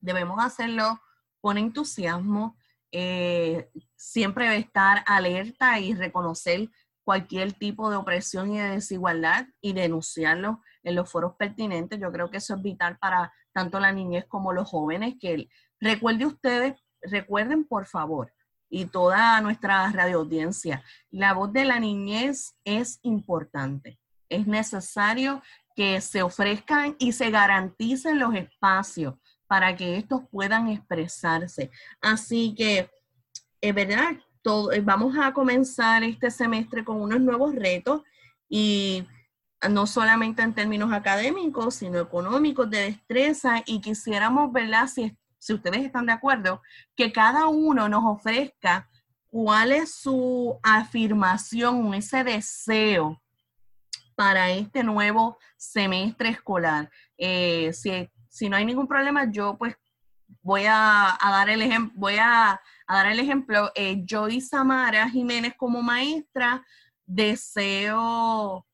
debemos hacerlo con entusiasmo, eh, siempre estar alerta y reconocer cualquier tipo de opresión y de desigualdad y denunciarlo en los foros pertinentes. Yo creo que eso es vital para tanto la niñez como los jóvenes, que recuerde ustedes, recuerden por favor, y toda nuestra radio audiencia. La voz de la niñez es importante. Es necesario que se ofrezcan y se garanticen los espacios para que estos puedan expresarse. Así que, es verdad, eh, vamos a comenzar este semestre con unos nuevos retos y no solamente en términos académicos, sino económicos, de destreza, y quisiéramos, ¿verdad? Si si ustedes están de acuerdo, que cada uno nos ofrezca cuál es su afirmación, ese deseo para este nuevo semestre escolar. Eh, si, no hay ningún problema, yo pues voy a, dar el ejemplo, voy a, dar el ejemplo. Eh, yo y Samara Jiménez como maestra deseo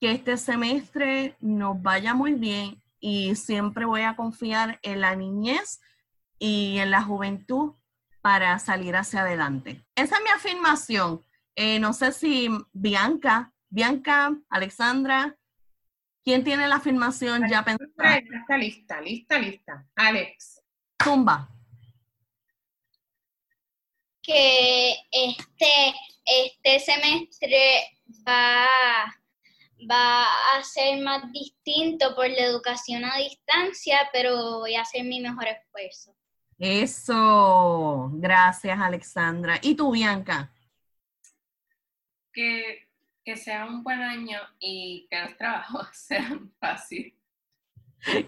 que este semestre nos vaya muy bien y siempre voy a confiar en la niñez y en la juventud para salir hacia adelante. Esa es mi afirmación. Eh, no sé si Bianca, Bianca, Alexandra, ¿quién tiene la afirmación ya pensada? Está lista, lista, lista. Alex. Zumba. Que este, este semestre va, va a ser más distinto por la educación a distancia, pero voy a hacer mi mejor esfuerzo. Eso, gracias Alexandra. ¿Y tú, Bianca? Que, sea un buen año y que los trabajos [laughs] sean fáciles.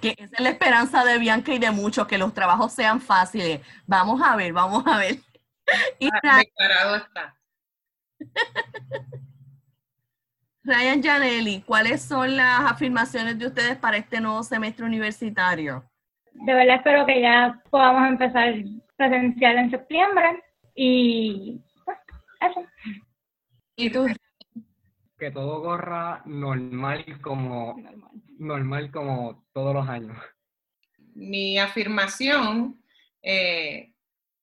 Que esa es la esperanza de Bianca y de muchos, que los trabajos sean fáciles. Vamos a ver, vamos a ver. [laughs] Y ah, declarado está. [laughs] Ryan Janelli, ¿cuáles son las afirmaciones de ustedes para este nuevo semestre universitario? de verdad espero que ya podamos empezar presencial en septiembre y pues eso. ¿Y tú? Que todo corra normal como normal, como todos los años. Mi afirmación eh,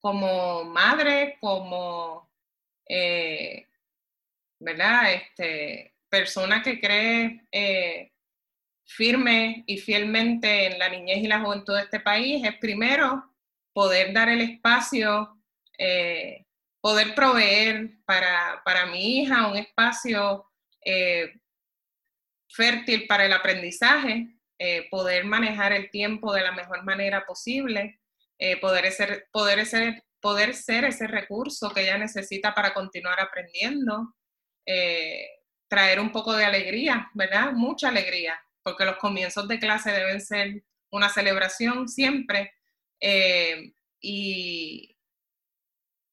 como madre, como eh, ¿verdad? Este, persona que cree eh, firme y fielmente en la niñez y la juventud de este país es primero poder dar el espacio, eh, poder proveer para, mi hija un espacio eh, fértil para el aprendizaje, eh, poder manejar el tiempo de la mejor manera posible, poder, ser, poder, ser, poder ser ese recurso que ella necesita para continuar aprendiendo, traer un poco de alegría, ¿verdad? Mucha alegría porque los comienzos de clase deben ser una celebración siempre. Eh, y,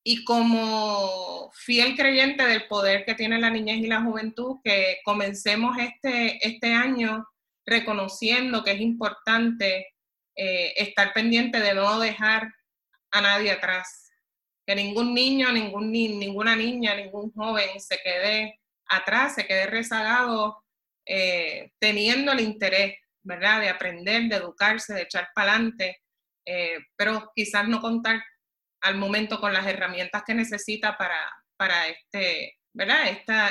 y como fiel creyente del poder que tiene la niñez y la juventud, que comencemos este, este año reconociendo que es importante eh, estar pendiente de no dejar a nadie atrás, que ningún niño, ningún, ninguna niña, ningún joven se quede atrás, se quede rezagado eh, teniendo el interés, ¿verdad?, de aprender, de educarse, de echar para adelante, eh, pero quizás no contar al momento con las herramientas que necesita para, para este, ¿verdad?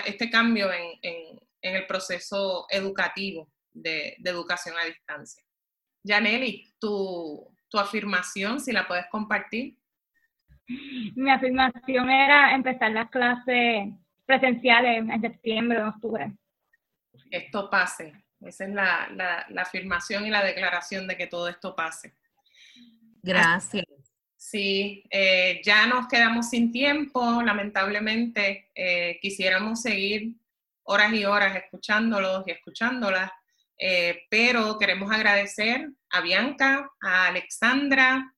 este cambio en, el proceso educativo de, educación a distancia. Janely, tu, tu afirmación, si la puedes compartir. mi afirmación era empezar las clases presenciales en septiembre o octubre. Esto pase. Esa es la, la, la, afirmación y la declaración de que todo esto pase. Gracias. Sí, eh, ya nos quedamos sin tiempo, lamentablemente. Eh, quisiéramos seguir horas y horas escuchándolos y escuchándolas, eh, pero queremos agradecer a Bianca, a Alexandra,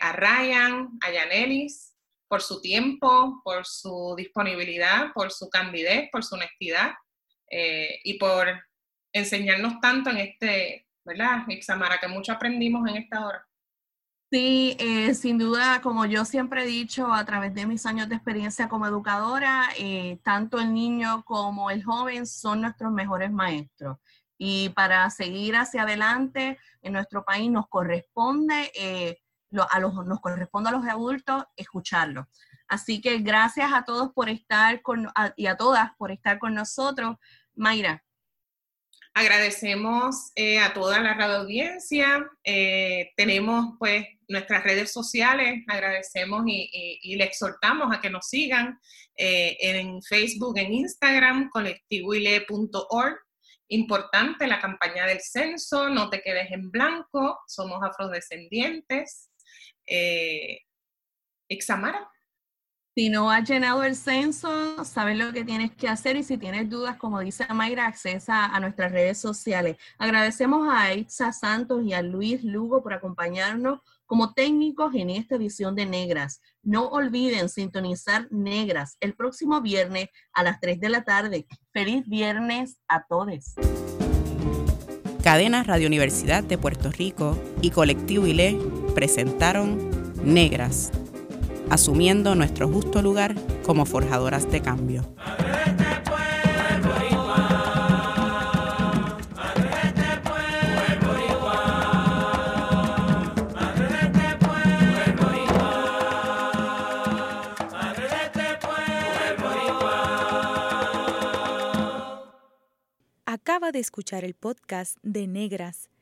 a Ryan, a Yanelis por su tiempo, por su disponibilidad, por su candidez, por su honestidad y por enseñarnos tanto en este, ¿verdad, Ixamara? Que mucho aprendimos en esta hora. Sí, eh, sin duda, como yo siempre he dicho a través de mis años de experiencia como educadora, eh, tanto el niño como el joven son nuestros mejores maestros. Y para seguir hacia adelante en nuestro país nos corresponde, eh, a los, nos corresponde a los adultos escucharlos. Así que gracias a todos por estar con, y a todas por estar con nosotros. Mayra, Agradecemos eh, a toda la radio audiencia. Eh, tenemos pues nuestras redes sociales. Agradecemos y, le exhortamos a que nos sigan eh, en Facebook, en Instagram, colectivoile.org. Importante la campaña del censo, no te quedes en blanco, somos afrodescendientes. Examara. Si no has llenado el censo, sabes lo que tienes que hacer y si tienes dudas, como dice Mayra, accesa a nuestras redes sociales. Agradecemos a Itza Santos y a Luis Lugo por acompañarnos como técnicos en esta edición de Negras. No olviden sintonizar Negras el próximo viernes a las 3 de la tarde. Feliz viernes a todos. Cadena Radio Universidad de Puerto Rico y Colectivo ILE presentaron Negras asumiendo nuestro justo lugar como forjadoras de cambio. Acaba de escuchar el podcast de Negras